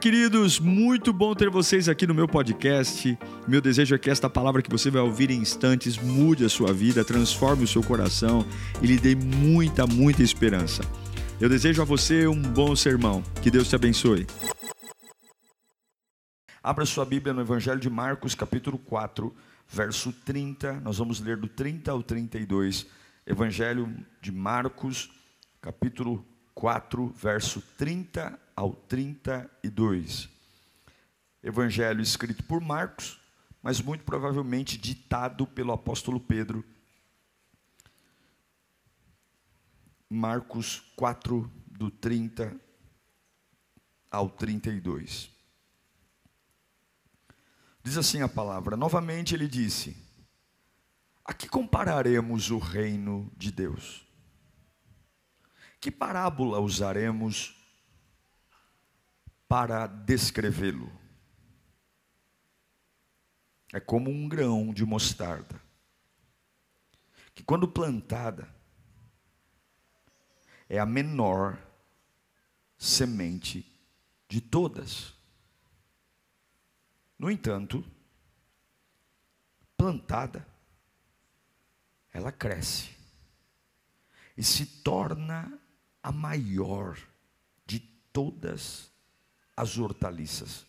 Queridos, muito bom ter vocês aqui no meu podcast. Meu desejo é que esta palavra que você vai ouvir em instantes mude a sua vida, transforme o seu coração e lhe dê muita, muita esperança. Eu desejo a você um bom sermão. Que Deus te abençoe. Abra sua Bíblia no Evangelho de Marcos, capítulo 4, verso 30. Nós vamos ler do 30 ao 32. Evangelho de Marcos, capítulo 4, verso 30 ao 32. Evangelho escrito por Marcos, mas muito provavelmente ditado pelo apóstolo Pedro. Marcos 4, do 30 ao 32. Diz assim a palavra: novamente ele disse: A que compararemos o reino de Deus? Que parábola usaremos para descrevê-lo. É como um grão de mostarda, que quando plantada, é a menor semente de todas. No entanto, plantada, ela cresce e se torna a maior de todas as hortaliças,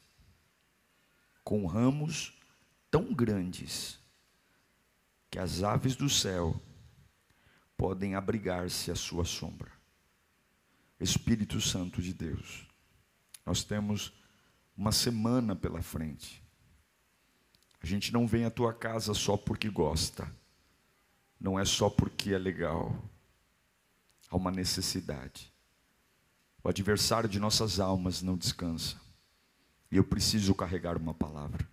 com ramos tão grandes que as aves do céu podem abrigar-se à sua sombra. Espírito Santo de Deus, nós temos uma semana pela frente. A gente não vem à tua casa só porque gosta, não é só porque é legal, há uma necessidade. O adversário de nossas almas não descansa. E eu preciso carregar uma palavra.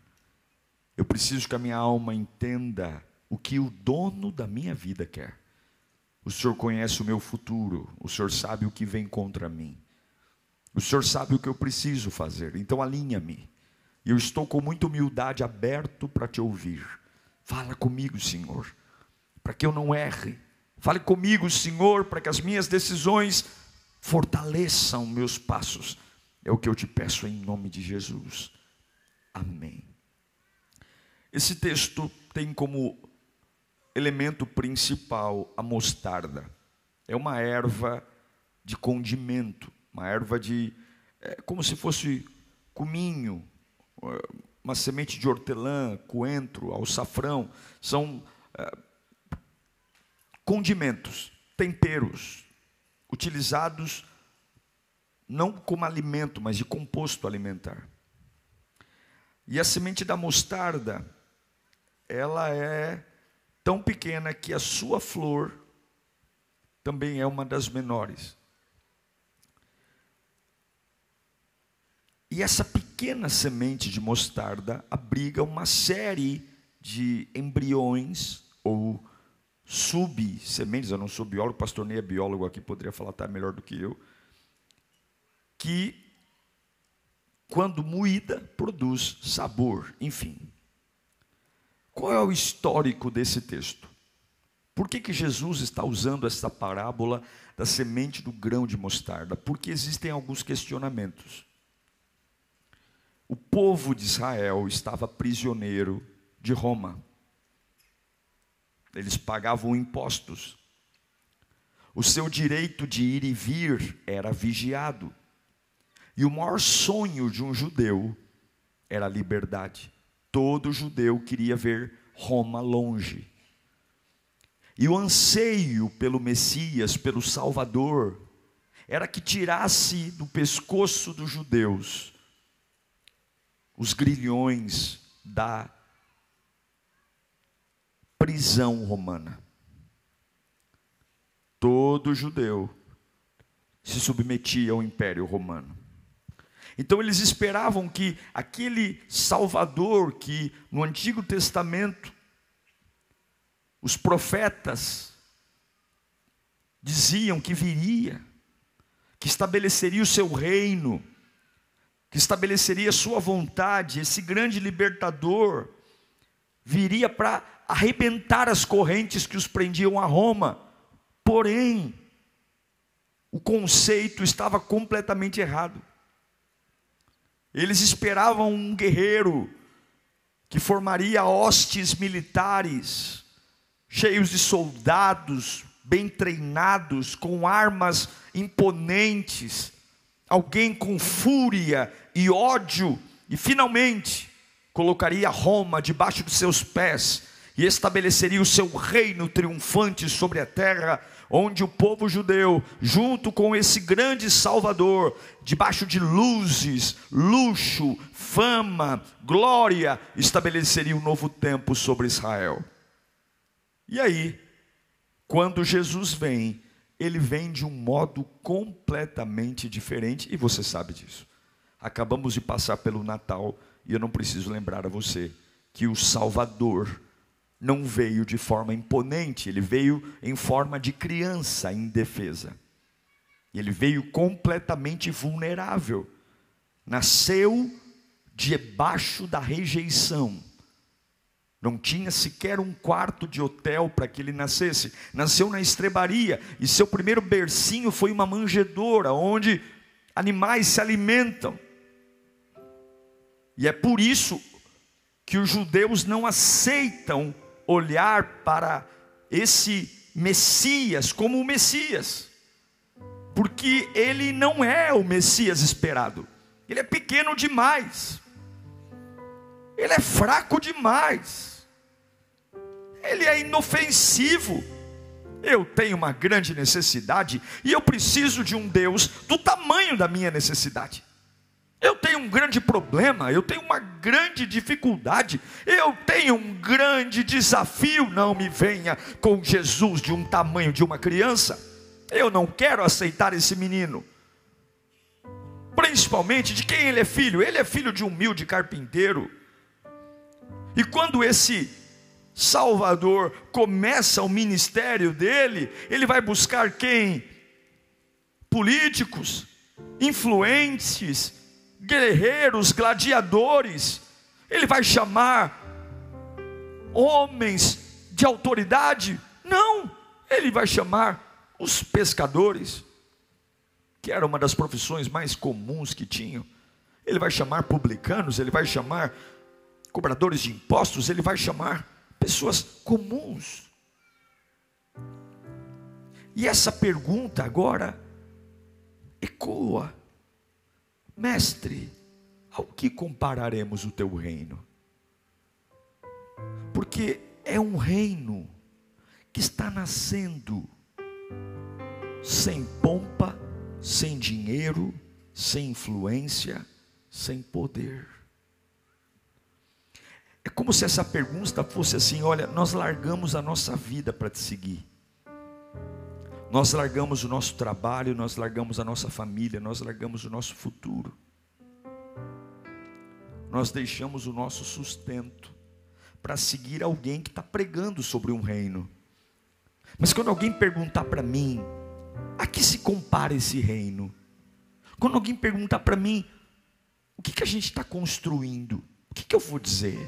Eu preciso que a minha alma entenda o que o dono da minha vida quer. O Senhor conhece o meu futuro, o Senhor sabe o que vem contra mim. O Senhor sabe o que eu preciso fazer, então alinha-me. Eu estou com muita humildade aberto para te ouvir. Fala comigo, Senhor, para que eu não erre. Fale comigo, Senhor, para que as minhas decisões fortaleçam meus passos. É o que eu te peço em nome de Jesus. Amém. Esse texto tem como elemento principal a mostarda. É uma erva de condimento, uma erva de. É como se fosse cominho, uma semente de hortelã, coentro, alçafrão. São é, condimentos, temperos, utilizados não como alimento, mas de composto alimentar. E a semente da mostarda, ela é tão pequena que a sua flor também é uma das menores. E essa pequena semente de mostarda abriga uma série de embriões ou sub-sementes, eu não sou biólogo, pastor Ney é biólogo aqui, poderia falar até melhor do que eu, que quando moída produz sabor, enfim. Qual é o histórico desse texto? Por que, que Jesus está usando essa parábola da semente do grão de mostarda? Porque existem alguns questionamentos. O povo de Israel estava prisioneiro de Roma. Eles pagavam impostos. O seu direito de ir e vir era vigiado. E o maior sonho de um judeu era a liberdade. Todo judeu queria ver Roma longe. E o anseio pelo Messias, pelo Salvador, era que tirasse do pescoço dos judeus os grilhões da prisão romana. Todo judeu se submetia ao império romano. Então eles esperavam que aquele Salvador que no Antigo Testamento os profetas diziam que viria, que estabeleceria o seu reino, que estabeleceria a sua vontade, esse grande libertador viria para arrebentar as correntes que os prendiam a Roma. Porém, o conceito estava completamente errado. Eles esperavam um guerreiro que formaria hostes militares, cheios de soldados, bem treinados, com armas imponentes, alguém com fúria e ódio, e finalmente colocaria Roma debaixo dos seus pés e estabeleceria o seu reino triunfante sobre a terra, onde o povo judeu, junto com esse grande Salvador, debaixo de luzes, luxo, fama, glória, estabeleceria um novo tempo sobre Israel. E aí, quando Jesus vem, ele vem de um modo completamente diferente, e você sabe disso. Acabamos de passar pelo Natal, e eu não preciso lembrar a você que o Salvador não veio de forma imponente, ele veio em forma de criança indefesa. Ele veio completamente vulnerável. Nasceu debaixo da rejeição. Não tinha sequer um quarto de hotel para que ele nascesse. Nasceu na estrebaria e seu primeiro bercinho foi uma manjedoura onde animais se alimentam. E é por isso que os judeus não aceitam olhar para esse Messias como o Messias, porque ele não é o Messias esperado, ele é pequeno demais, ele é fraco demais, ele é inofensivo. Eu tenho uma grande necessidade e eu preciso de um Deus do tamanho da minha necessidade. Eu tenho um grande problema, eu tenho uma grande dificuldade, eu tenho um grande desafio. Não me venha com Jesus de um tamanho de uma criança. Eu não quero aceitar esse menino. Principalmente de quem ele é filho? Ele é filho de um humilde carpinteiro. E quando esse Salvador começa o ministério dele, ele vai buscar quem? Políticos, influentes, guerreiros, gladiadores, ele vai chamar homens de autoridade? Não, ele vai chamar os pescadores, que era uma das profissões mais comuns que tinham. Ele vai chamar publicanos, ele vai chamar cobradores de impostos, ele vai chamar pessoas comuns. E essa pergunta agora ecoa Mestre, ao que compararemos o teu reino? Porque é um reino que está nascendo sem pompa, sem dinheiro, sem influência, sem poder. É como se essa pergunta fosse assim: olha, nós largamos a nossa vida para te seguir. Nós largamos o nosso trabalho, nós largamos a nossa família, nós largamos o nosso futuro. Nós deixamos o nosso sustento para seguir alguém que está pregando sobre um reino. Mas quando alguém perguntar para mim, a que se compara esse reino? Quando alguém perguntar para mim, o que, que a gente está construindo? O que, que eu vou dizer?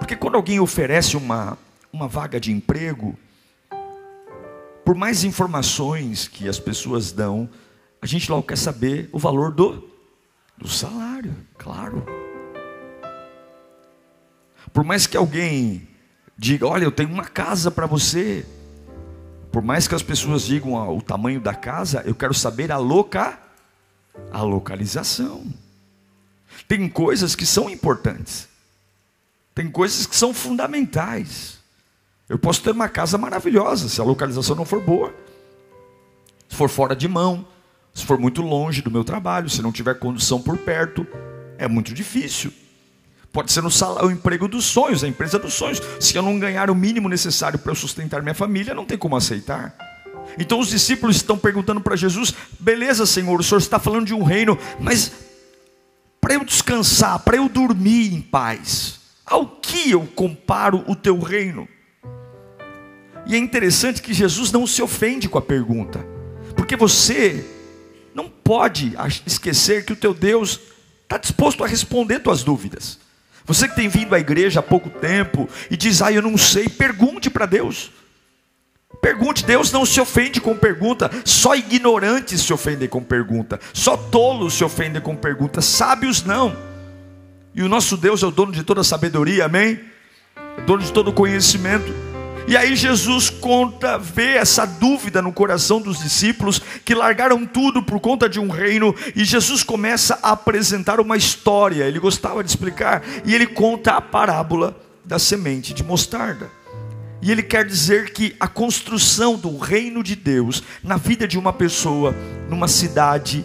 Porque quando alguém oferece uma, uma vaga de emprego, por mais informações que as pessoas dão, a gente logo quer saber o valor do, do salário, claro. Por mais que alguém diga, olha, eu tenho uma casa para você, por mais que as pessoas digam ah, o tamanho da casa, eu quero saber a loca, a localização. Tem coisas que são importantes. Tem coisas que são fundamentais. Eu posso ter uma casa maravilhosa, se a localização não for boa. Se for fora de mão, se for muito longe do meu trabalho, se não tiver condução por perto, é muito difícil. Pode ser no salário, o emprego dos sonhos, a empresa dos sonhos. Se eu não ganhar o mínimo necessário para eu sustentar minha família, não tem como aceitar. Então os discípulos estão perguntando para Jesus: beleza, Senhor, o Senhor está falando de um reino, mas para eu descansar, para eu dormir em paz, ao que eu comparo o teu reino? E é interessante que Jesus não se ofende com a pergunta, porque você não pode esquecer que o teu Deus está disposto a responder tuas dúvidas. Você que tem vindo à igreja há pouco tempo e diz, ah, eu não sei, pergunte para Deus. Pergunte, Deus não se ofende com pergunta, só ignorantes se ofendem com pergunta, só tolos se ofendem com pergunta, sábios não. E o nosso Deus é o dono de toda sabedoria, amém? É dono de todo conhecimento. E aí Jesus conta, vê essa dúvida no coração dos discípulos que largaram tudo por conta de um reino, e Jesus começa a apresentar uma história. Ele gostava de explicar, e ele conta a parábola da semente de mostarda. E ele quer dizer que a construção do reino de Deus na vida de uma pessoa, numa cidade,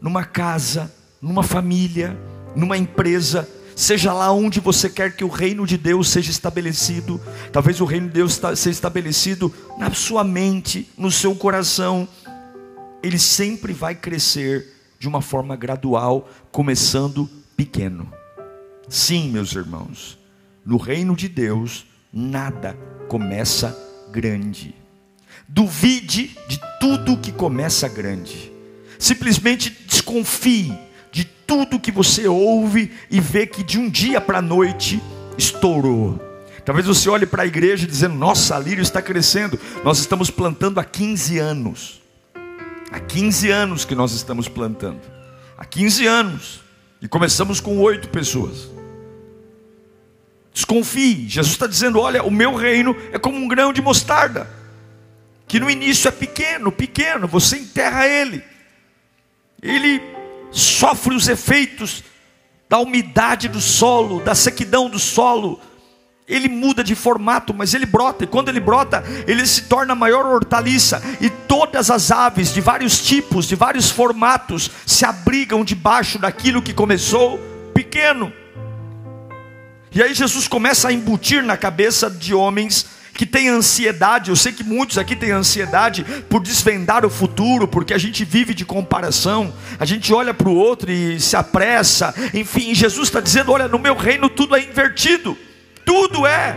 numa casa, numa família, numa empresa, seja lá onde você quer que o reino de Deus seja estabelecido, talvez o reino de Deus seja estabelecido na sua mente, no seu coração, ele sempre vai crescer de uma forma gradual, começando pequeno. Sim, meus irmãos, no reino de Deus, nada começa grande. Duvide de tudo que começa grande. Simplesmente desconfie de tudo que você ouve e vê que de um dia para a noite estourou. Talvez você olhe para a igreja dizendo: Nossa, a lírio está crescendo. Nós estamos plantando há 15 anos. Há 15 anos que nós estamos plantando. Há 15 anos. E começamos com oito pessoas. Desconfie. Jesus está dizendo: olha, o meu reino é como um grão de mostarda, que no início é pequeno, pequeno, você enterra ele, ele sofre os efeitos da umidade do solo, da sequidão do solo, ele muda de formato, mas ele brota, e quando ele brota, ele se torna a maior hortaliça, e todas as aves de vários tipos, de vários formatos, se abrigam debaixo daquilo que começou pequeno. E aí Jesus começa a embutir na cabeça de homens que têm ansiedade. Eu sei que muitos aqui têm ansiedade por desvendar o futuro, porque a gente vive de comparação, a gente olha para o outro e se apressa. Enfim, Jesus está dizendo: olha, no meu reino tudo é invertido, tudo é.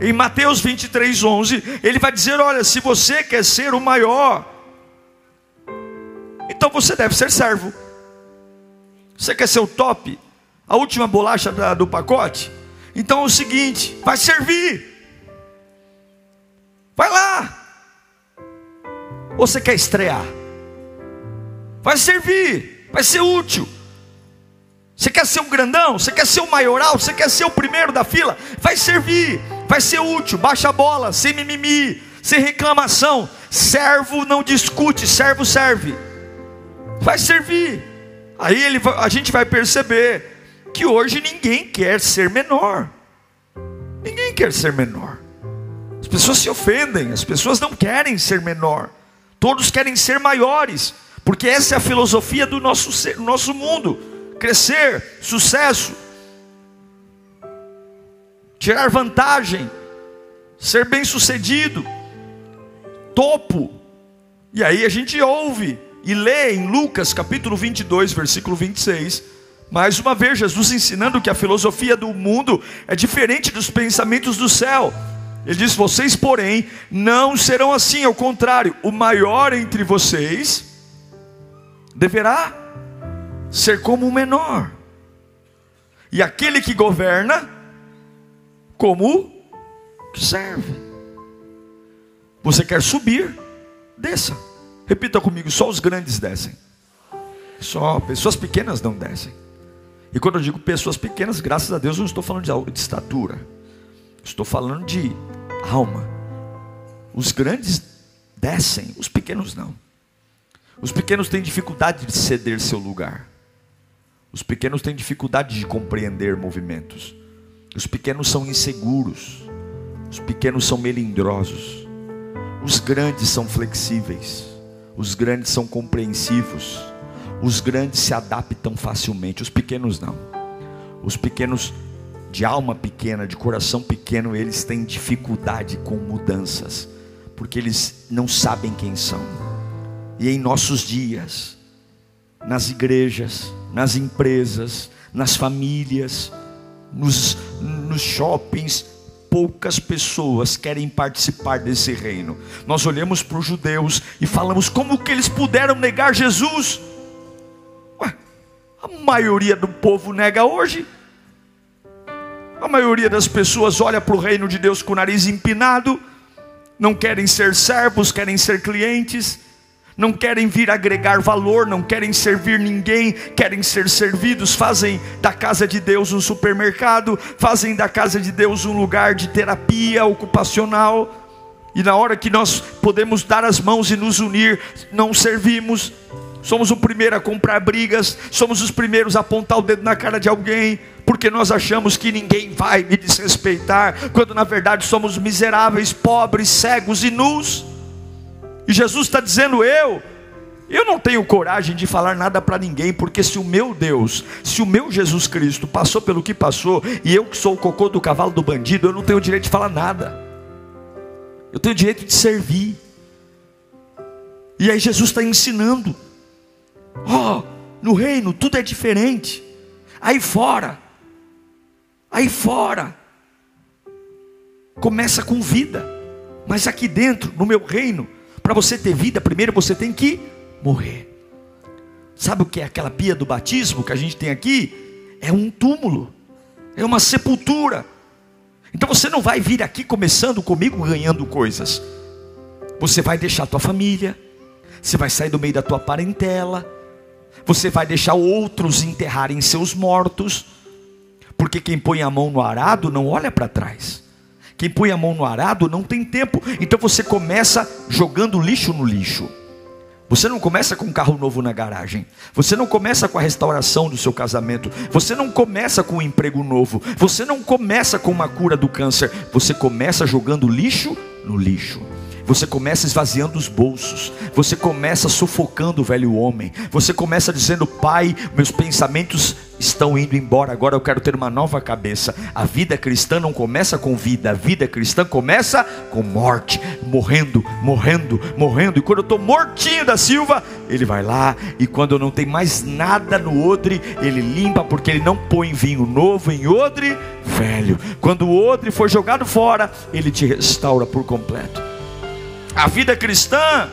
Em Mateus 23, 11, ele vai dizer: olha, se você quer ser o maior, então você deve ser servo. Você quer ser o top? A última bolacha do pacote? Então é o seguinte: vai servir. Vai lá. Ou você quer estrear? Vai servir, vai ser útil. Você quer ser um grandão? Você quer ser o maioral? Você quer ser o primeiro da fila? Vai servir, vai ser útil. Baixa a bola, sem mimimi, sem reclamação. Servo não discute, servo serve. Vai servir. Aí ele, a gente vai perceber que hoje ninguém quer ser menor. Ninguém quer ser menor. As pessoas se ofendem, as pessoas não querem ser menor. Todos querem ser maiores, porque essa é a filosofia do nosso, ser, do nosso mundo: crescer, sucesso, tirar vantagem, ser bem-sucedido, topo. E aí a gente ouve e lê em Lucas capítulo 22, versículo 26 mais uma vez, Jesus ensinando que a filosofia do mundo é diferente dos pensamentos do céu. Ele diz: Vocês, porém, não serão assim, ao contrário, o maior entre vocês deverá ser como o menor, e aquele que governa, como que serve. Você quer subir? Desça. Repita comigo: só os grandes descem, só pessoas pequenas não descem. E quando eu digo pessoas pequenas, graças a Deus, eu não estou falando de estatura, estou falando de alma. Os grandes descem, os pequenos não. Os pequenos têm dificuldade de ceder seu lugar. Os pequenos têm dificuldade de compreender movimentos. Os pequenos são inseguros. Os pequenos são melindrosos. Os grandes são flexíveis. Os grandes são compreensivos. Os grandes se adaptam facilmente, os pequenos não. Os pequenos de alma pequena, de coração pequeno, eles têm dificuldade com mudanças, porque eles não sabem quem são. E em nossos dias, nas igrejas, nas empresas, nas famílias, nos, nos shoppings, poucas pessoas querem participar desse reino. Nós olhamos para os judeus e falamos como que eles puderam negar Jesus? A maioria do povo nega hoje. A maioria das pessoas olha para o reino de Deus com o nariz empinado não querem ser servos, querem ser clientes, não querem vir agregar valor, não querem servir ninguém, querem ser servidos, fazem da casa de Deus um supermercado, fazem da casa de Deus um lugar de terapia ocupacional. E na hora que nós podemos dar as mãos e nos unir, não servimos. Somos o primeiro a comprar brigas, somos os primeiros a apontar o dedo na cara de alguém, porque nós achamos que ninguém vai me desrespeitar, quando na verdade somos miseráveis, pobres, cegos e nus. E Jesus está dizendo: eu, eu não tenho coragem de falar nada para ninguém, porque se o meu Deus, se o meu Jesus Cristo passou pelo que passou, e eu que sou o cocô do cavalo do bandido, eu não tenho direito de falar nada. Eu tenho direito de servir. E aí Jesus está ensinando. Ó, oh, no reino tudo é diferente. Aí fora, aí fora, começa com vida. Mas aqui dentro, no meu reino, para você ter vida, primeiro você tem que morrer. Sabe o que é aquela pia do batismo que a gente tem aqui? É um túmulo, é uma sepultura. Então você não vai vir aqui começando comigo ganhando coisas. Você vai deixar a tua família, você vai sair do meio da tua parentela, você vai deixar outros enterrarem seus mortos, porque quem põe a mão no arado não olha para trás. Quem põe a mão no arado não tem tempo. Então você começa jogando lixo no lixo. Você não começa com um carro novo na garagem. Você não começa com a restauração do seu casamento. Você não começa com um emprego novo. Você não começa com uma cura do câncer. Você começa jogando lixo no lixo. Você começa esvaziando os bolsos. Você começa sufocando o velho homem. Você começa dizendo: Pai, meus pensamentos estão indo embora. Agora eu quero ter uma nova cabeça. A vida cristã não começa com vida. A vida cristã começa com morte. Morrendo, morrendo, morrendo. E quando eu estou mortinho da Silva, ele vai lá. E quando não tenho mais nada no odre, ele limpa, porque ele não põe vinho novo em odre velho. Quando o odre for jogado fora, ele te restaura por completo. A vida cristã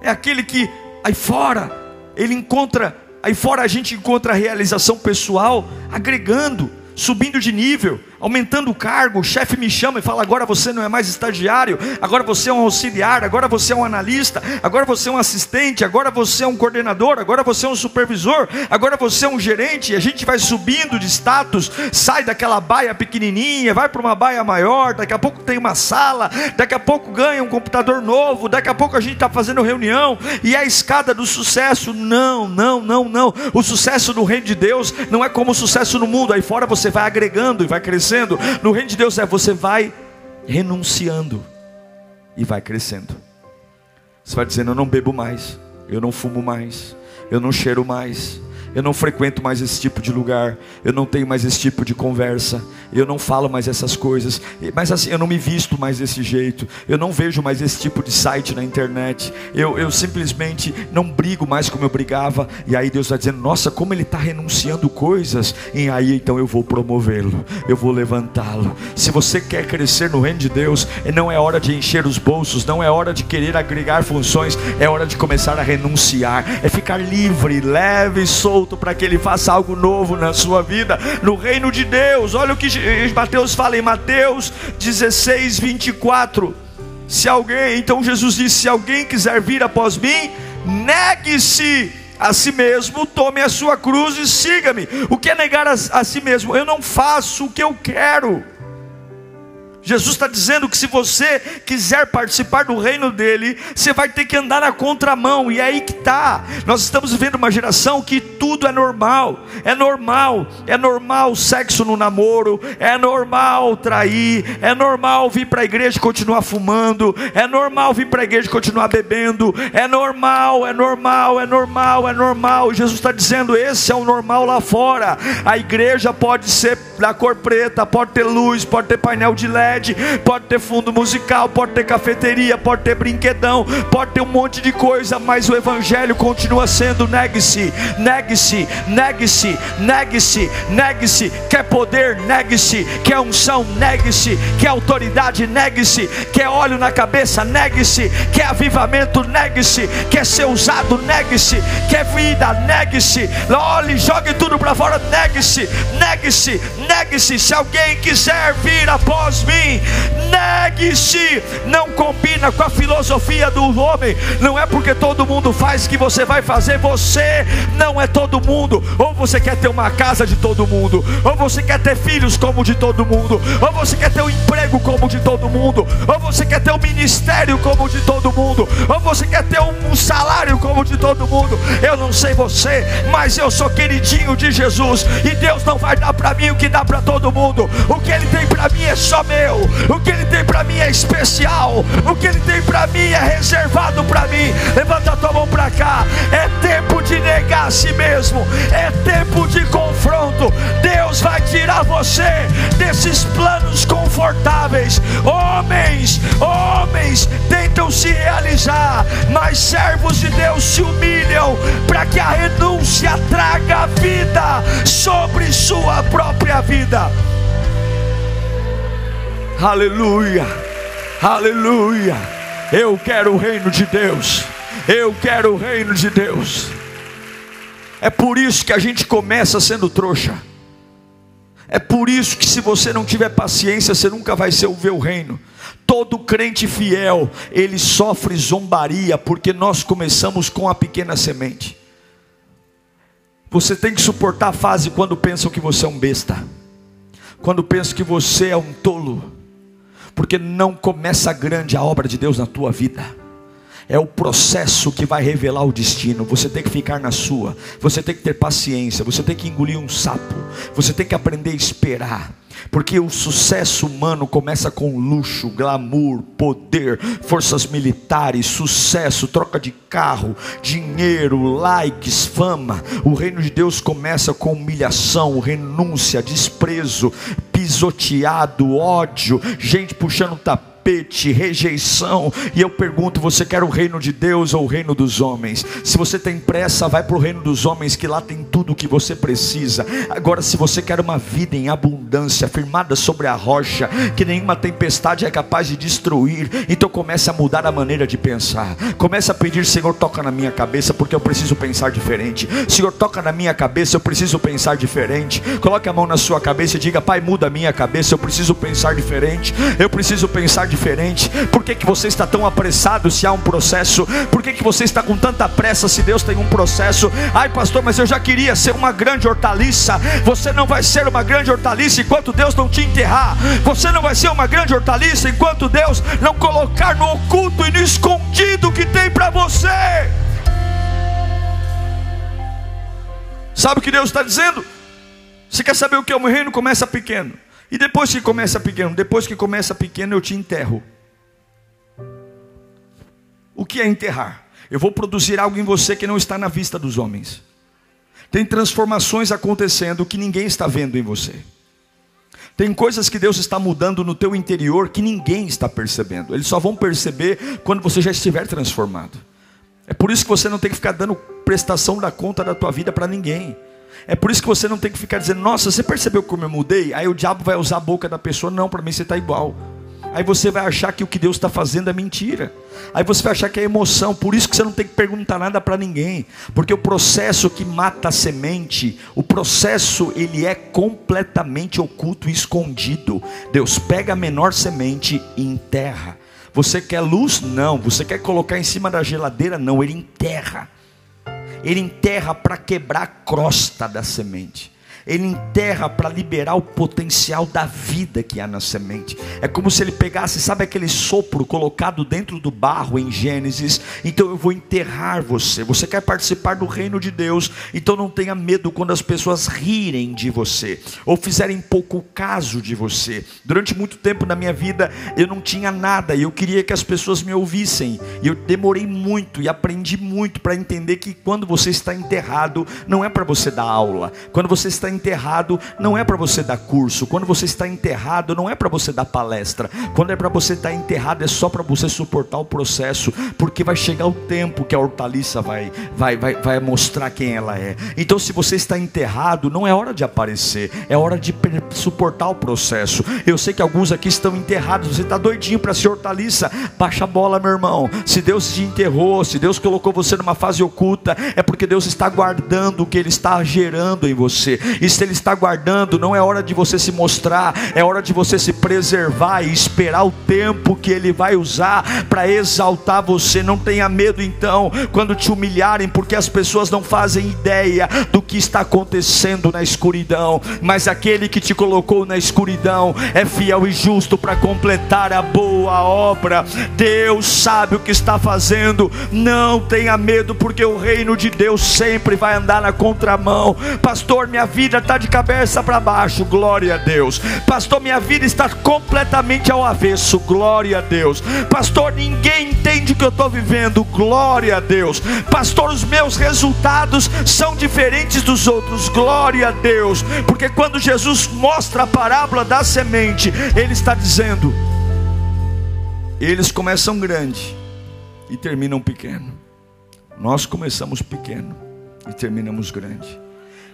é aquele que aí fora ele encontra, aí fora a gente encontra a realização pessoal agregando, subindo de nível aumentando o cargo, o chefe me chama e fala: agora você não é mais estagiário, agora você é um auxiliar, agora você é um analista, agora você é um assistente, agora você é um coordenador, agora você é um supervisor, agora você é um gerente, e a gente vai subindo de status, sai daquela baia pequenininha, vai para uma baia maior, daqui a pouco tem uma sala, daqui a pouco ganha um computador novo, daqui a pouco a gente está fazendo reunião, e é a escada do sucesso, não, não, não, não, o sucesso no reino de Deus não é como o sucesso no mundo, aí fora você vai agregando e vai crescendo. No reino de Deus é você vai renunciando e vai crescendo. Você vai dizendo: Eu não bebo mais, eu não fumo mais, eu não cheiro mais, eu não frequento mais esse tipo de lugar, eu não tenho mais esse tipo de conversa, eu não falo mais essas coisas, mas assim, eu não me visto mais desse jeito, eu não vejo mais esse tipo de site na internet, eu, eu simplesmente não brigo mais como eu brigava, e aí Deus vai dizendo: Nossa, como ele está renunciando coisas, e aí então eu vou promovê-lo, eu vou levantá-lo. Se você quer crescer no reino de Deus, não é hora de encher os bolsos, não é hora de querer agregar funções, é hora de começar a renunciar, é ficar livre, leve solto solto para que Ele faça algo novo na sua vida, no reino de Deus. Olha o que Mateus fala em Mateus 16, 24. Se alguém, então Jesus disse: Se alguém quiser vir após mim, negue-se a si mesmo, tome a sua cruz e siga-me. O que é negar a, a si mesmo? Eu não faço o que eu quero. Jesus está dizendo que se você quiser participar do reino dele, você vai ter que andar na contramão, e é aí que está. Nós estamos vivendo uma geração que tudo é normal, é normal, é normal sexo no namoro, é normal trair, é normal vir para a igreja e continuar fumando, é normal vir para a igreja e continuar bebendo, é normal, é normal, é normal, é normal. Jesus está dizendo: esse é o normal lá fora. A igreja pode ser da cor preta, pode ter luz, pode ter painel de LED pode ter fundo musical, pode ter cafeteria, pode ter brinquedão, pode ter um monte de coisa, mas o Evangelho continua sendo: negue-se, negue-se, negue-se, negue-se, negue-se. Quer poder, negue-se. Quer unção, negue-se. Quer autoridade, negue-se. Quer óleo na cabeça, negue-se. Quer avivamento, negue-se. Quer ser usado, negue-se. Quer vida, negue-se. Olhe, jogue tudo para fora, negue-se, negue-se, negue-se. Se alguém quiser vir após mim, negue-se. Não combina com a filosofia do homem. Não é porque todo mundo faz que você vai fazer. Você não é todo mundo. Ou você quer ter uma casa de todo mundo, ou você quer ter filhos como de todo mundo, ou você quer ter um emprego como de todo mundo, ou você quer ter um ministério como de todo mundo, ou você quer ter um salário como de todo mundo. Eu não sei você, mas eu sou queridinho de Jesus e Deus não vai dar para mim o que dá para todo mundo. O que Ele tem para mim é só meu. O que Ele tem para mim é especial. O que Ele tem para mim é reservado para mim. Levanta a tua mão para cá. É tempo de negar a si mesmo. É tempo de confronto. Deus vai tirar você desses planos confortáveis. Homens, homens tentam se realizar, mas servos de Deus se humilham para que a renúncia traga vida sobre sua própria vida. Aleluia, aleluia. Eu quero o reino de Deus. Eu quero o reino de Deus. É por isso que a gente começa sendo trouxa. É por isso que se você não tiver paciência, você nunca vai ser o ver o reino. Todo crente fiel, ele sofre zombaria porque nós começamos com a pequena semente. Você tem que suportar a fase quando pensam que você é um besta. Quando pensam que você é um tolo. Porque não começa grande a obra de Deus na tua vida é o processo que vai revelar o destino. Você tem que ficar na sua, você tem que ter paciência, você tem que engolir um sapo, você tem que aprender a esperar. Porque o sucesso humano começa com luxo, glamour, poder, forças militares, sucesso, troca de carro, dinheiro, likes, fama. O reino de Deus começa com humilhação, renúncia, desprezo, pisoteado, ódio, gente puxando tapete tapete, rejeição. E eu pergunto: você quer o reino de Deus ou o reino dos homens? Se você tem pressa, vai para o reino dos homens, que lá tem tudo o que você precisa. Agora, se você quer uma vida em abundância, firmada sobre a rocha, que nenhuma tempestade é capaz de destruir, então comece a mudar a maneira de pensar. Comece a pedir: Senhor, toca na minha cabeça, porque eu preciso pensar diferente. Senhor, toca na minha cabeça, eu preciso pensar diferente. Coloque a mão na sua cabeça e diga: Pai, muda a minha cabeça, eu preciso pensar diferente. Eu preciso pensar diferente? Por que, que você está tão apressado se há um processo? Por que, que você está com tanta pressa se Deus tem um processo? Ai, pastor, mas eu já queria ser uma grande hortaliça. Você não vai ser uma grande hortaliça enquanto Deus não te enterrar. Você não vai ser uma grande hortaliça enquanto Deus não colocar no oculto e no escondido que tem para você. Sabe o que Deus está dizendo? Você quer saber o que é um reino? Começa pequeno. E depois que começa pequeno, depois que começa pequeno, eu te enterro. O que é enterrar? Eu vou produzir algo em você que não está na vista dos homens. Tem transformações acontecendo que ninguém está vendo em você. Tem coisas que Deus está mudando no teu interior que ninguém está percebendo. Eles só vão perceber quando você já estiver transformado. É por isso que você não tem que ficar dando prestação da conta da tua vida para ninguém. É por isso que você não tem que ficar dizendo, nossa, você percebeu como eu mudei? Aí o diabo vai usar a boca da pessoa, não, para mim você está igual. Aí você vai achar que o que Deus está fazendo é mentira. Aí você vai achar que é emoção. Por isso que você não tem que perguntar nada para ninguém. Porque o processo que mata a semente, o processo ele é completamente oculto e escondido. Deus pega a menor semente e enterra. Você quer luz? Não. Você quer colocar em cima da geladeira? Não. Ele enterra ele enterra para quebrar a crosta da semente ele enterra para liberar o potencial da vida que há na semente. É como se ele pegasse, sabe aquele sopro colocado dentro do barro em Gênesis? Então eu vou enterrar você. Você quer participar do reino de Deus, então não tenha medo quando as pessoas rirem de você ou fizerem pouco caso de você. Durante muito tempo na minha vida eu não tinha nada e eu queria que as pessoas me ouvissem. E eu demorei muito e aprendi muito para entender que quando você está enterrado, não é para você dar aula. Quando você está enterrado, não é para você dar curso. Quando você está enterrado, não é para você dar palestra. Quando é para você estar enterrado, é só para você suportar o processo, porque vai chegar o tempo que a hortaliça vai, vai, vai, vai mostrar quem ela é. Então, se você está enterrado, não é hora de aparecer, é hora de suportar o processo. Eu sei que alguns aqui estão enterrados, você está doidinho para ser hortaliça, baixa a bola, meu irmão. Se Deus te enterrou, se Deus colocou você numa fase oculta, é porque Deus está guardando o que Ele está gerando em você. E se Ele está guardando, não é hora de você se mostrar, é hora de você se preservar e esperar o tempo que Ele vai usar para exaltar você. Não tenha medo então, quando te humilharem, porque as pessoas não fazem ideia do que está acontecendo na escuridão, mas aquele que te colocou na escuridão é fiel e justo para completar a boa obra. Deus sabe o que está fazendo, não tenha medo, porque o reino de Deus sempre vai andar na contramão. Pastor, minha vida está de cabeça para baixo, glória a Deus. Pastor, minha vida está completamente ao avesso, glória a Deus. Pastor, ninguém entende o que eu estou vivendo, glória a Deus. Pastor, os meus resultados são diferentes dos outros, glória a Deus. Porque quando Jesus mostra a parábola da semente, Ele está dizendo: eles começam grande e terminam pequeno. Nós começamos pequeno e terminamos grande.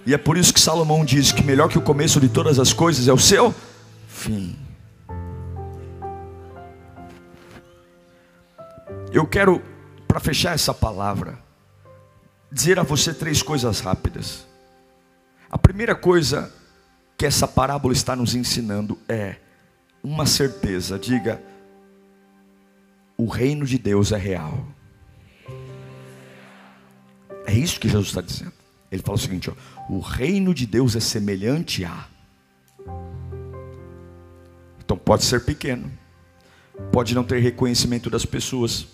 E é por isso que Salomão diz que melhor que o começo de todas as coisas é o seu fim. Eu quero, para fechar essa palavra, dizer a você três coisas rápidas. A primeira coisa que essa parábola está nos ensinando é uma certeza, diga, o reino de Deus é real. É isso que Jesus está dizendo. Ele fala o seguinte: ó, o reino de Deus é semelhante a. Então pode ser pequeno, pode não ter reconhecimento das pessoas,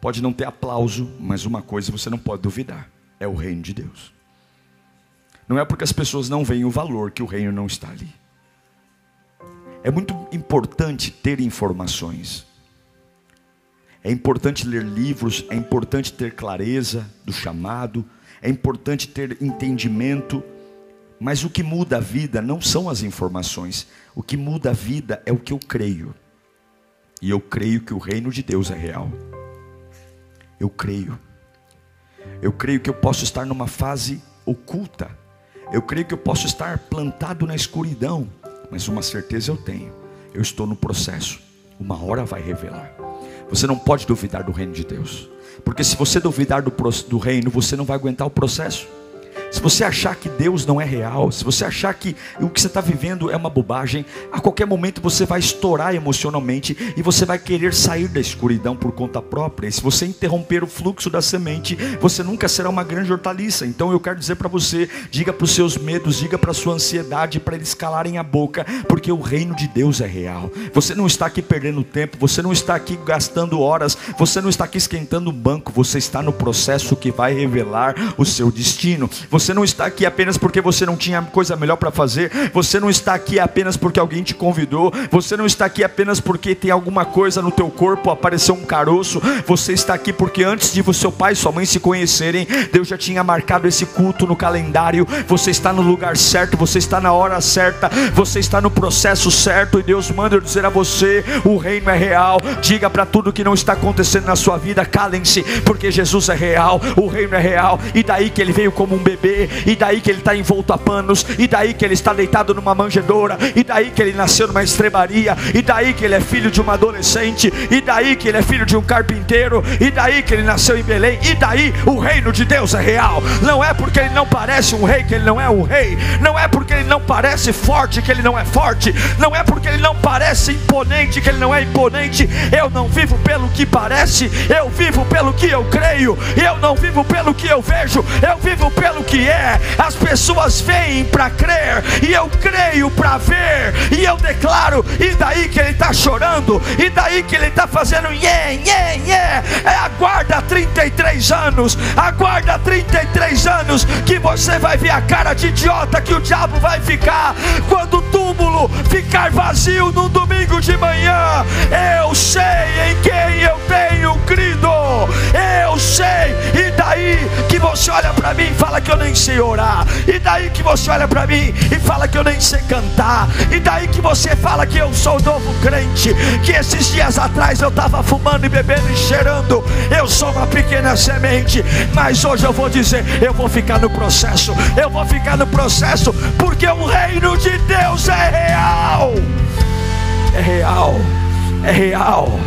pode não ter aplauso, mas uma coisa você não pode duvidar: é o reino de Deus. Não é porque as pessoas não veem o valor que o reino não está ali. É muito importante ter informações. É importante ler livros, é importante ter clareza do chamado, é importante ter entendimento, mas o que muda a vida não são as informações, o que muda a vida é o que eu creio. E eu creio que o reino de Deus é real. Eu creio. Eu creio que eu posso estar numa fase oculta. Eu creio que eu posso estar plantado na escuridão, mas uma certeza eu tenho. Eu estou no processo. Uma hora vai revelar. Você não pode duvidar do reino de Deus. Porque se você duvidar do, do reino, você não vai aguentar o processo. Se você achar que Deus não é real, se você achar que o que você está vivendo é uma bobagem, a qualquer momento você vai estourar emocionalmente e você vai querer sair da escuridão por conta própria. E se você interromper o fluxo da semente, você nunca será uma grande hortaliça. Então eu quero dizer para você: diga para os seus medos, diga para a sua ansiedade, para eles calarem a boca, porque o reino de Deus é real. Você não está aqui perdendo tempo, você não está aqui gastando horas, você não está aqui esquentando o banco, você está no processo que vai revelar o seu destino. Você você não está aqui apenas porque você não tinha coisa melhor para fazer. Você não está aqui apenas porque alguém te convidou. Você não está aqui apenas porque tem alguma coisa no teu corpo, apareceu um caroço. Você está aqui porque antes de seu pai e sua mãe se conhecerem, Deus já tinha marcado esse culto no calendário. Você está no lugar certo, você está na hora certa, você está no processo certo e Deus manda eu dizer a você: o reino é real. Diga para tudo que não está acontecendo na sua vida, calem-se, porque Jesus é real, o reino é real. E daí que ele veio como um bebê e daí que ele está envolto a panos, e daí que ele está deitado numa manjedoura, e daí que ele nasceu numa estrebaria, e daí que ele é filho de uma adolescente, e daí que ele é filho de um carpinteiro, e daí que ele nasceu em Belém, e daí o reino de Deus é real. Não é porque ele não parece um rei que ele não é um rei, não é porque ele não parece forte que ele não é forte, não é porque ele não parece imponente que ele não é imponente. Eu não vivo pelo que parece, eu vivo pelo que eu creio, eu não vivo pelo que eu vejo, eu vivo pelo que é. As pessoas vêm para crer e eu creio para ver. E eu declaro, e daí que ele está chorando, e daí que ele está fazendo yeah, yeah, yeah. É, aguarda 33 anos, aguarda 33 anos que você vai ver a cara de idiota que o diabo vai ficar quando o túmulo ficar vazio no domingo de manhã. Eu sei em quem eu tenho crido. Eu sei. E daí que você olha para mim e fala que eu nem sei orar. E daí que você olha para mim e fala que eu nem sei cantar. E daí que você fala que eu sou novo crente. Que esses dias atrás eu estava fumando e bebendo e cheirando. Eu sou uma pequena semente. Mas hoje eu vou dizer: eu vou ficar no processo. Eu vou ficar no processo. Porque o reino de Deus é real. É real. É real.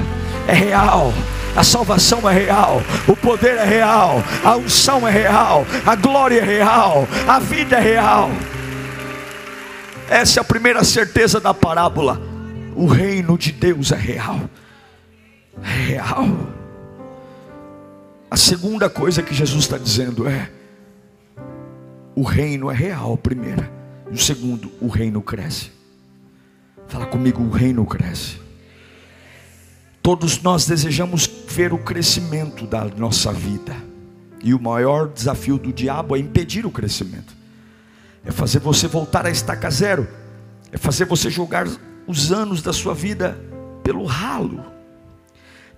É real. A salvação é real, o poder é real, a unção é real, a glória é real, a vida é real. Essa é a primeira certeza da parábola. O reino de Deus é real. É real. A segunda coisa que Jesus está dizendo é: o reino é real, primeira. E o segundo, o reino cresce. Fala comigo, o reino cresce. Todos nós desejamos ver o crescimento da nossa vida. E o maior desafio do diabo é impedir o crescimento. É fazer você voltar a estaca zero. É fazer você jogar os anos da sua vida pelo ralo.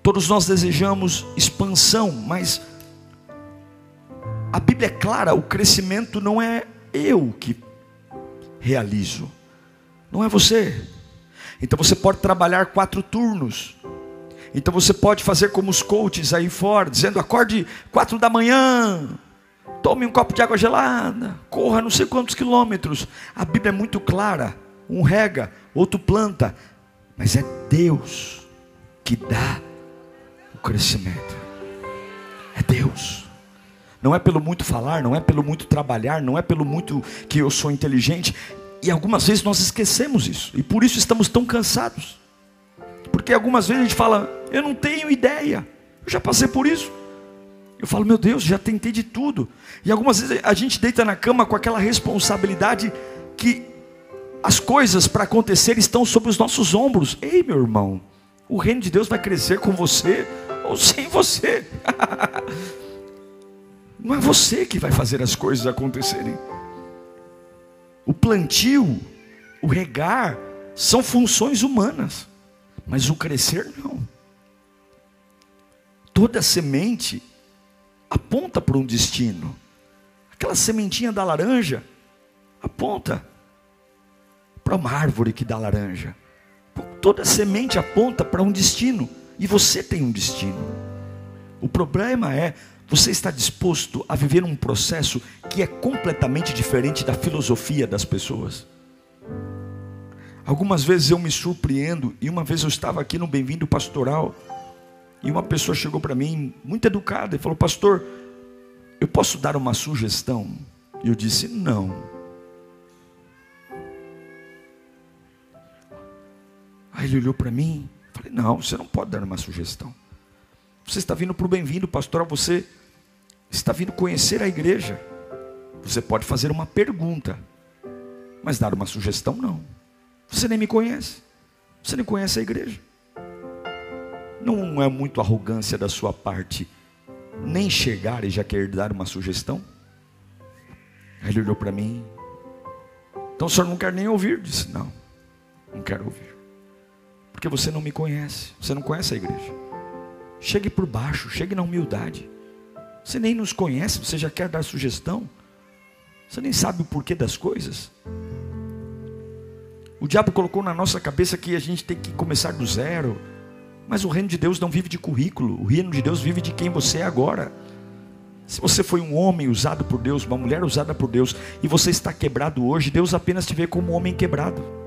Todos nós desejamos expansão, mas a Bíblia é clara: o crescimento não é eu que realizo, não é você. Então você pode trabalhar quatro turnos. Então você pode fazer como os coaches aí fora, dizendo: acorde quatro da manhã, tome um copo de água gelada, corra não sei quantos quilômetros. A Bíblia é muito clara: um rega, outro planta, mas é Deus que dá o crescimento. É Deus. Não é pelo muito falar, não é pelo muito trabalhar, não é pelo muito que eu sou inteligente. E algumas vezes nós esquecemos isso. E por isso estamos tão cansados. Porque algumas vezes a gente fala, eu não tenho ideia. Eu já passei por isso. Eu falo, meu Deus, já tentei de tudo. E algumas vezes a gente deita na cama com aquela responsabilidade que as coisas para acontecer estão sobre os nossos ombros. Ei, meu irmão, o reino de Deus vai crescer com você ou sem você. Não é você que vai fazer as coisas acontecerem. O plantio, o regar, são funções humanas, mas o crescer não. Toda semente aponta para um destino. Aquela sementinha da laranja aponta para uma árvore que dá laranja. Toda semente aponta para um destino e você tem um destino. O problema é você está disposto a viver um processo que é completamente diferente da filosofia das pessoas? Algumas vezes eu me surpreendo, e uma vez eu estava aqui no Bem-vindo Pastoral, e uma pessoa chegou para mim, muito educada, e falou: Pastor, eu posso dar uma sugestão? E eu disse: Não. Aí ele olhou para mim, falei: Não, você não pode dar uma sugestão. Você está vindo para o bem-vindo, pastoral, você está vindo conhecer a igreja. Você pode fazer uma pergunta, mas dar uma sugestão não. Você nem me conhece. Você nem conhece a igreja. Não é muito arrogância da sua parte nem chegar e já querer dar uma sugestão? Aí ele olhou para mim. Então o senhor não quer nem ouvir? Disse: Não, não quero ouvir. Porque você não me conhece, você não conhece a igreja. Chegue por baixo, chegue na humildade. Você nem nos conhece, você já quer dar sugestão? Você nem sabe o porquê das coisas? O diabo colocou na nossa cabeça que a gente tem que começar do zero. Mas o reino de Deus não vive de currículo, o reino de Deus vive de quem você é agora. Se você foi um homem usado por Deus, uma mulher usada por Deus, e você está quebrado hoje, Deus apenas te vê como um homem quebrado.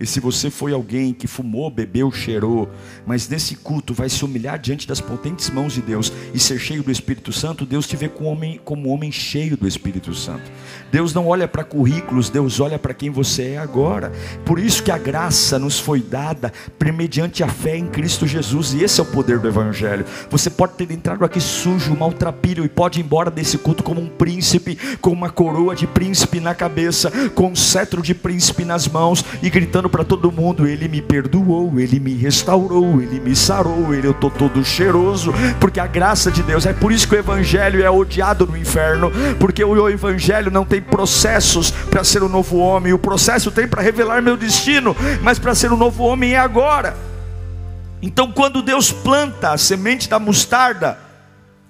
E se você foi alguém que fumou, bebeu, cheirou, mas nesse culto vai se humilhar diante das potentes mãos de Deus e ser cheio do Espírito Santo, Deus te vê como homem, como homem cheio do Espírito Santo. Deus não olha para currículos, Deus olha para quem você é agora. Por isso que a graça nos foi dada mediante a fé em Cristo Jesus, e esse é o poder do Evangelho. Você pode ter entrado aqui sujo, maltrapilho, e pode ir embora desse culto como um príncipe, com uma coroa de príncipe na cabeça, com um cetro de príncipe nas mãos e gritando para todo mundo: Ele me perdoou, Ele me restaurou, Ele me sarou, Ele eu estou todo cheiroso, porque a graça de Deus é por isso que o Evangelho é odiado no inferno, porque o Evangelho não tem processos para ser um novo homem, o processo tem para revelar meu destino, mas para ser um novo homem é agora. Então, quando Deus planta a semente da mostarda,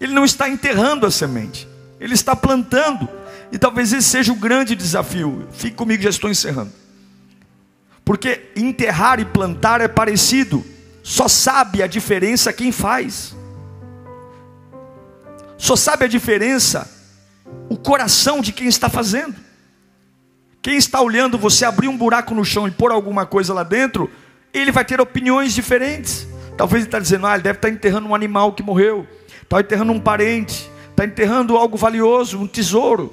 Ele não está enterrando a semente, Ele está plantando. E talvez esse seja o grande desafio. Fique comigo, já estou encerrando. Porque enterrar e plantar é parecido, só sabe a diferença quem faz. Só sabe a diferença o coração de quem está fazendo. Quem está olhando você abrir um buraco no chão e pôr alguma coisa lá dentro, ele vai ter opiniões diferentes. Talvez ele está dizendo, ah, ele deve estar enterrando um animal que morreu, está enterrando um parente, está enterrando algo valioso, um tesouro.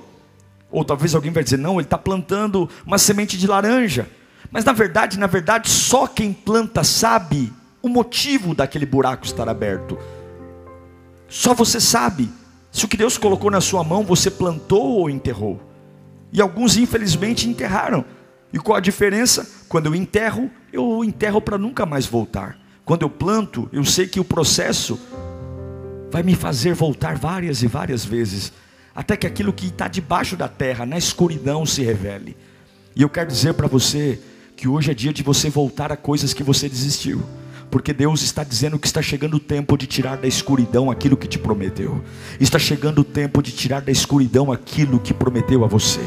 Ou talvez alguém vai dizer, não, ele está plantando uma semente de laranja. Mas na verdade, na verdade, só quem planta sabe o motivo daquele buraco estar aberto. Só você sabe se o que Deus colocou na sua mão você plantou ou enterrou. E alguns, infelizmente, enterraram. E qual a diferença? Quando eu enterro, eu enterro para nunca mais voltar. Quando eu planto, eu sei que o processo vai me fazer voltar várias e várias vezes até que aquilo que está debaixo da terra, na escuridão, se revele. E eu quero dizer para você que hoje é dia de você voltar a coisas que você desistiu porque Deus está dizendo que está chegando o tempo de tirar da escuridão aquilo que te prometeu, está chegando o tempo de tirar da escuridão aquilo que prometeu a você.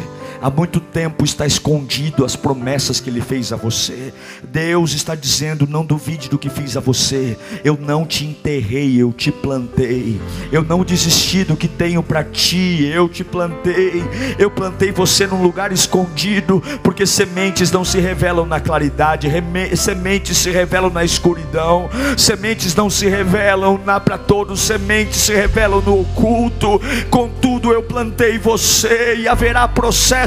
Há muito tempo está escondido as promessas que Ele fez a você. Deus está dizendo: não duvide do que fiz a você. Eu não te enterrei, eu te plantei. Eu não desisti do que tenho para ti, eu te plantei. Eu plantei você num lugar escondido, porque sementes não se revelam na claridade, sementes se revelam na escuridão. Sementes não se revelam para todos, sementes se revelam no oculto. Contudo, eu plantei você e haverá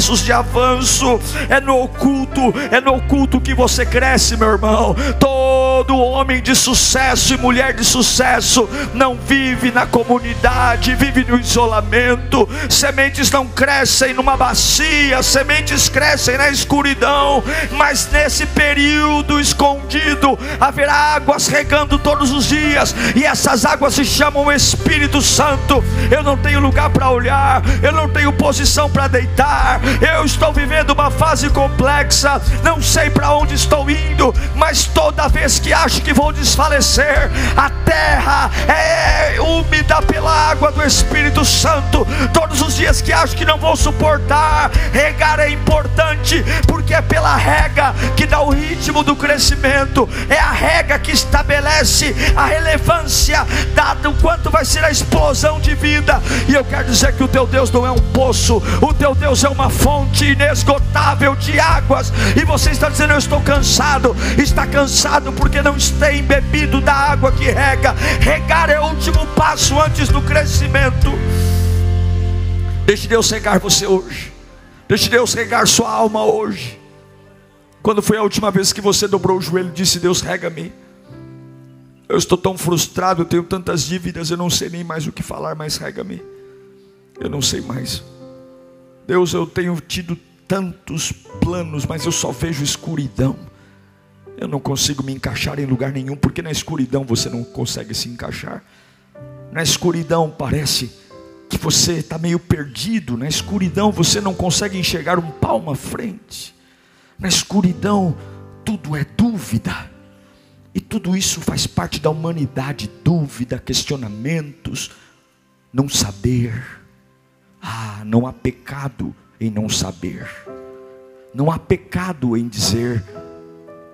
processos de avanço. É no oculto, é no oculto que você cresce, meu irmão. Todo homem de sucesso e mulher de sucesso não vive na comunidade, vive no isolamento. Sementes não crescem numa bacia, sementes crescem na escuridão, mas nesse período escondido haverá águas regando todos os dias, e essas águas se chamam Espírito Santo. Eu não tenho lugar para olhar, eu não tenho posição para deitar, eu estou vivendo uma fase complexa, não sei para onde estou indo, mas toda vez que acho que vou desfalecer, a terra é úmida pela água do Espírito Santo. Todos os dias que acho que não vou suportar, regar é importante, porque é pela rega que dá o ritmo do crescimento, é a rega que estabelece a relevância dado quanto vai ser a explosão de vida. E eu quero dizer que o teu Deus não é um poço, o teu Deus é uma fonte inesgotável de águas. E você está dizendo: Eu estou cansado. Está cansado porque não está embebido da água que rega. Regar é o último passo antes do crescimento. Deixe Deus regar você hoje. Deixe Deus regar sua alma hoje. Quando foi a última vez que você dobrou o joelho e disse: Deus, rega-me? Eu estou tão frustrado, eu tenho tantas dívidas, eu não sei nem mais o que falar, mas rega-me. Eu não sei mais. Deus, eu tenho tido tantos planos, mas eu só vejo escuridão. Eu não consigo me encaixar em lugar nenhum, porque na escuridão você não consegue se encaixar. Na escuridão parece que você está meio perdido. Na escuridão você não consegue enxergar um palmo à frente. Na escuridão tudo é dúvida. E tudo isso faz parte da humanidade: dúvida, questionamentos, não saber. Ah, não há pecado em não saber. Não há pecado em dizer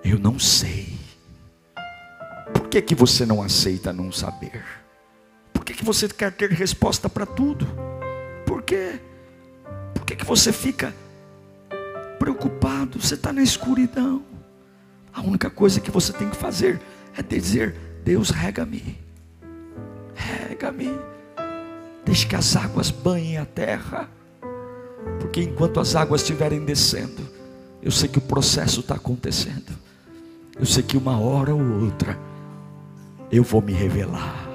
eu não sei. Por que, que você não aceita não saber? Por que, que você quer ter resposta para tudo? Por quê? Por que, que você fica preocupado? Você está na escuridão. A única coisa que você tem que fazer é dizer: Deus, rega-me, rega-me, deixe que as águas banhem a terra, porque enquanto as águas estiverem descendo, eu sei que o processo está acontecendo, eu sei que uma hora ou outra eu vou me revelar,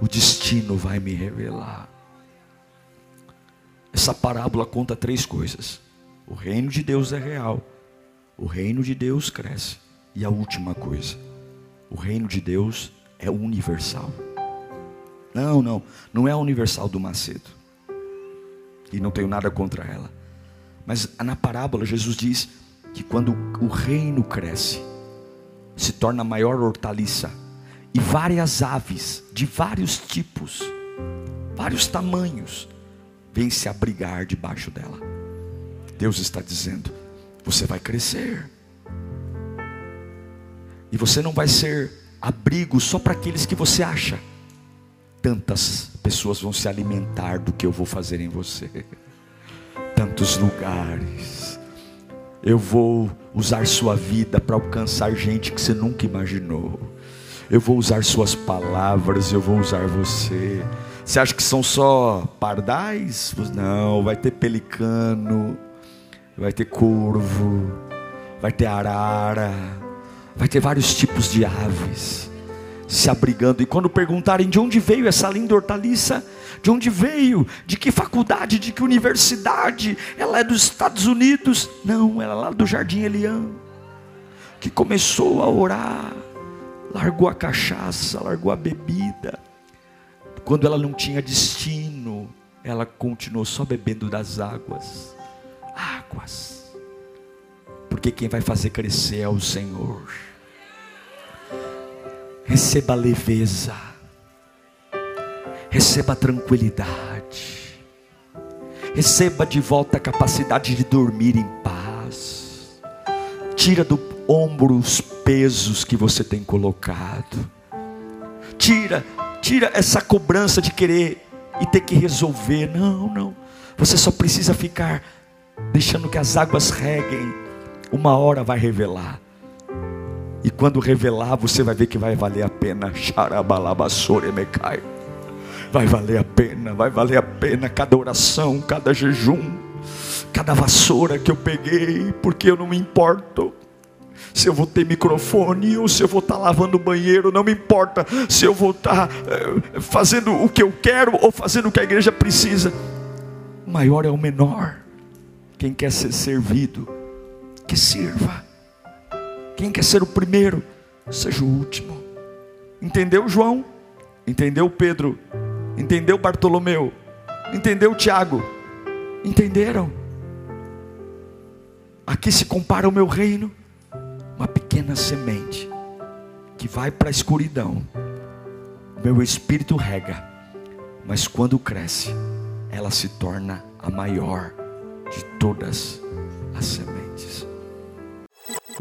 o destino vai me revelar. Essa parábola conta três coisas: o reino de Deus é real o reino de Deus cresce. E a última coisa, o reino de Deus é universal. Não, não, não é a universal do Macedo. E não tenho nada contra ela. Mas na parábola Jesus diz que quando o reino cresce, se torna maior hortaliça e várias aves de vários tipos, vários tamanhos, vêm se abrigar debaixo dela. Deus está dizendo: você vai crescer. E você não vai ser abrigo só para aqueles que você acha. Tantas pessoas vão se alimentar do que eu vou fazer em você. Tantos lugares. Eu vou usar sua vida para alcançar gente que você nunca imaginou. Eu vou usar suas palavras, eu vou usar você Você acha que são só pardais? Não, vai ter pelicano, vai ter corvo, vai ter arara, vai ter vários tipos de aves se abrigando. E quando perguntarem de onde veio essa linda hortaliça, de onde veio, de que faculdade, de que universidade, ela é dos Estados Unidos? Não, ela é lá do Jardim Eliã, que começou a orar, largou a cachaça, largou a bebida quando ela não tinha destino, ela continuou só bebendo das águas. Águas. Porque quem vai fazer crescer é o Senhor. Receba leveza. Receba tranquilidade. Receba de volta a capacidade de dormir em paz. Tira do ombro os pesos que você tem colocado. Tira Tira essa cobrança de querer e ter que resolver. Não, não. Você só precisa ficar deixando que as águas reguem. Uma hora vai revelar. E quando revelar, você vai ver que vai valer a pena. Vai valer a pena, vai valer a pena cada oração, cada jejum, cada vassoura que eu peguei, porque eu não me importo se eu vou ter microfone ou se eu vou estar lavando o banheiro, não me importa se eu vou estar eh, fazendo o que eu quero ou fazendo o que a igreja precisa. O maior é o menor. Quem quer ser servido, que sirva. Quem quer ser o primeiro, seja o último. Entendeu, João? Entendeu, Pedro? Entendeu, Bartolomeu? Entendeu, Tiago? Entenderam? Aqui se compara o meu reino uma pequena semente que vai para a escuridão. Meu espírito rega, mas quando cresce, ela se torna a maior de todas as sementes.